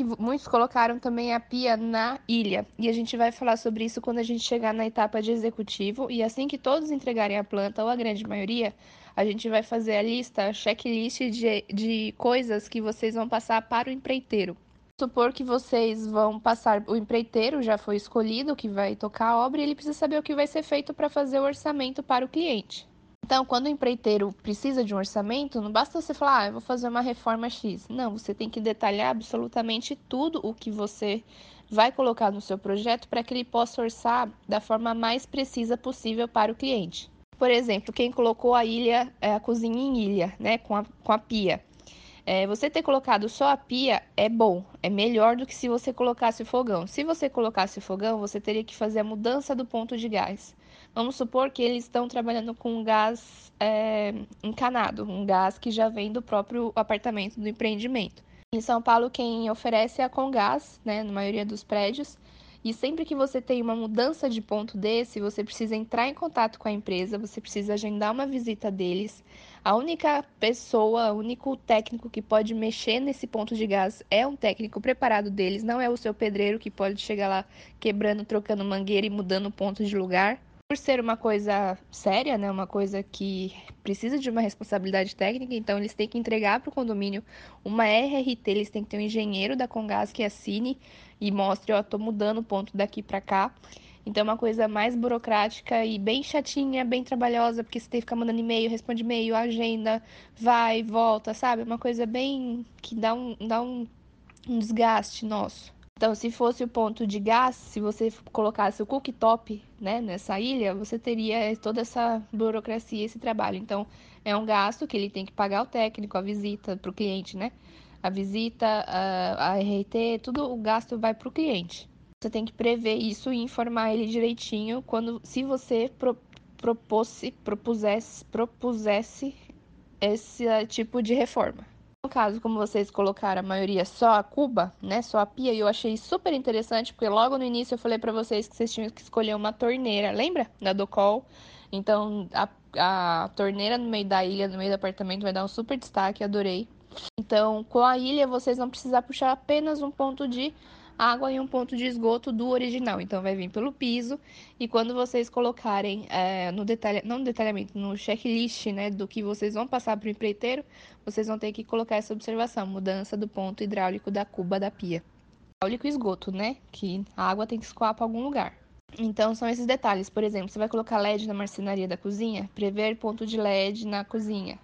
que muitos colocaram também a pia na ilha. E a gente vai falar sobre isso quando a gente chegar na etapa de executivo. E assim que todos entregarem a planta, ou a grande maioria, a gente vai fazer a lista, a checklist de, de coisas que vocês vão passar para o empreiteiro. Supor que vocês vão passar, o empreiteiro já foi escolhido, que vai tocar a obra, e ele precisa saber o que vai ser feito para fazer o orçamento para o cliente. Então, quando o empreiteiro precisa de um orçamento, não basta você falar, ah, eu vou fazer uma reforma X. Não, você tem que detalhar absolutamente tudo o que você vai colocar no seu projeto para que ele possa orçar da forma mais precisa possível para o cliente. Por exemplo, quem colocou a ilha, é, a cozinha em ilha, né, com a, com a pia. É, você ter colocado só a pia é bom, é melhor do que se você colocasse o fogão. Se você colocasse o fogão, você teria que fazer a mudança do ponto de gás. Vamos supor que eles estão trabalhando com gás é, encanado, um gás que já vem do próprio apartamento do empreendimento. Em São Paulo, quem oferece é a Congás, né, na maioria dos prédios. E sempre que você tem uma mudança de ponto desse, você precisa entrar em contato com a empresa, você precisa agendar uma visita deles. A única pessoa, o único técnico que pode mexer nesse ponto de gás é um técnico preparado deles, não é o seu pedreiro que pode chegar lá quebrando, trocando mangueira e mudando o ponto de lugar por ser uma coisa séria, né, uma coisa que precisa de uma responsabilidade técnica, então eles têm que entregar para o condomínio uma RRT, eles têm que ter um engenheiro da Congás que assine e mostre, ó, tô mudando o ponto daqui para cá. Então é uma coisa mais burocrática e bem chatinha, bem trabalhosa, porque você tem que ficar mandando e-mail, responde e-mail, agenda, vai, volta, sabe? Uma coisa bem que dá um, dá um, um desgaste nosso. Então, se fosse o ponto de gás, se você colocasse o cooktop né, nessa ilha, você teria toda essa burocracia, esse trabalho. Então, é um gasto que ele tem que pagar o técnico, a visita para o cliente, né? A visita, a, a RT, tudo o gasto vai para o cliente. Você tem que prever isso e informar ele direitinho quando, se você pro, propôs, propusesse, propusesse esse tipo de reforma. No caso, como vocês colocaram a maioria só a cuba, né, só a pia, e eu achei super interessante, porque logo no início eu falei para vocês que vocês tinham que escolher uma torneira, lembra? Da Docol. Então, a, a torneira no meio da ilha, no meio do apartamento, vai dar um super destaque, adorei. Então, com a ilha, vocês vão precisar puxar apenas um ponto de água e um ponto de esgoto do original. Então, vai vir pelo piso. E quando vocês colocarem é, no detalhe, não no detalhamento, no checklist, né, do que vocês vão passar para o empreiteiro, vocês vão ter que colocar essa observação: mudança do ponto hidráulico da cuba da pia. Hidráulico esgoto, né? Que a água tem que escoar para algum lugar. Então, são esses detalhes. Por exemplo, você vai colocar LED na marcenaria da cozinha, prever ponto de LED na cozinha.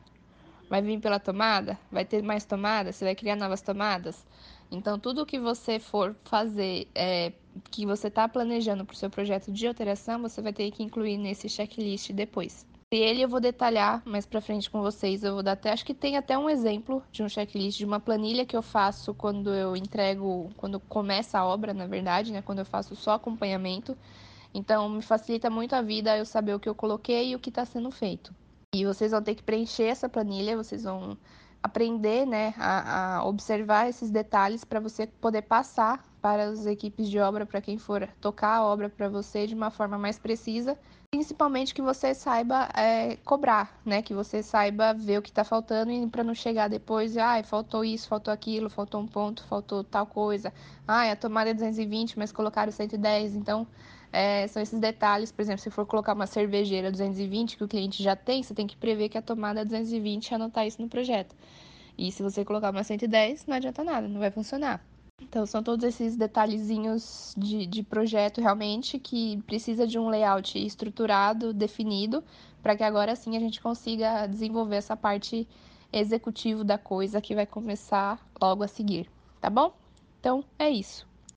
Vai vir pela tomada? Vai ter mais tomadas? Você vai criar novas tomadas? Então, tudo que você for fazer, é, que você está planejando para o seu projeto de alteração, você vai ter que incluir nesse checklist depois. E ele eu vou detalhar mais para frente com vocês. Eu vou dar até, acho que tem até um exemplo de um checklist, de uma planilha que eu faço quando eu entrego, quando começa a obra, na verdade, né? Quando eu faço só acompanhamento. Então, me facilita muito a vida eu saber o que eu coloquei e o que está sendo feito. E vocês vão ter que preencher essa planilha, vocês vão aprender né, a, a observar esses detalhes para você poder passar para as equipes de obra, para quem for tocar a obra para você de uma forma mais precisa, principalmente que você saiba é, cobrar, né? Que você saiba ver o que está faltando e para não chegar depois, ah, faltou isso, faltou aquilo, faltou um ponto, faltou tal coisa. Ah, a tomada é 220, mas colocaram 110, então é, são esses detalhes, por exemplo, se for colocar uma cervejeira 220 que o cliente já tem, você tem que prever que a tomada é 220 e anotar isso no projeto. E se você colocar uma 110, não adianta nada, não vai funcionar. Então, são todos esses detalhezinhos de, de projeto realmente que precisa de um layout estruturado, definido, para que agora sim a gente consiga desenvolver essa parte executivo da coisa que vai começar logo a seguir, tá bom? Então, é isso.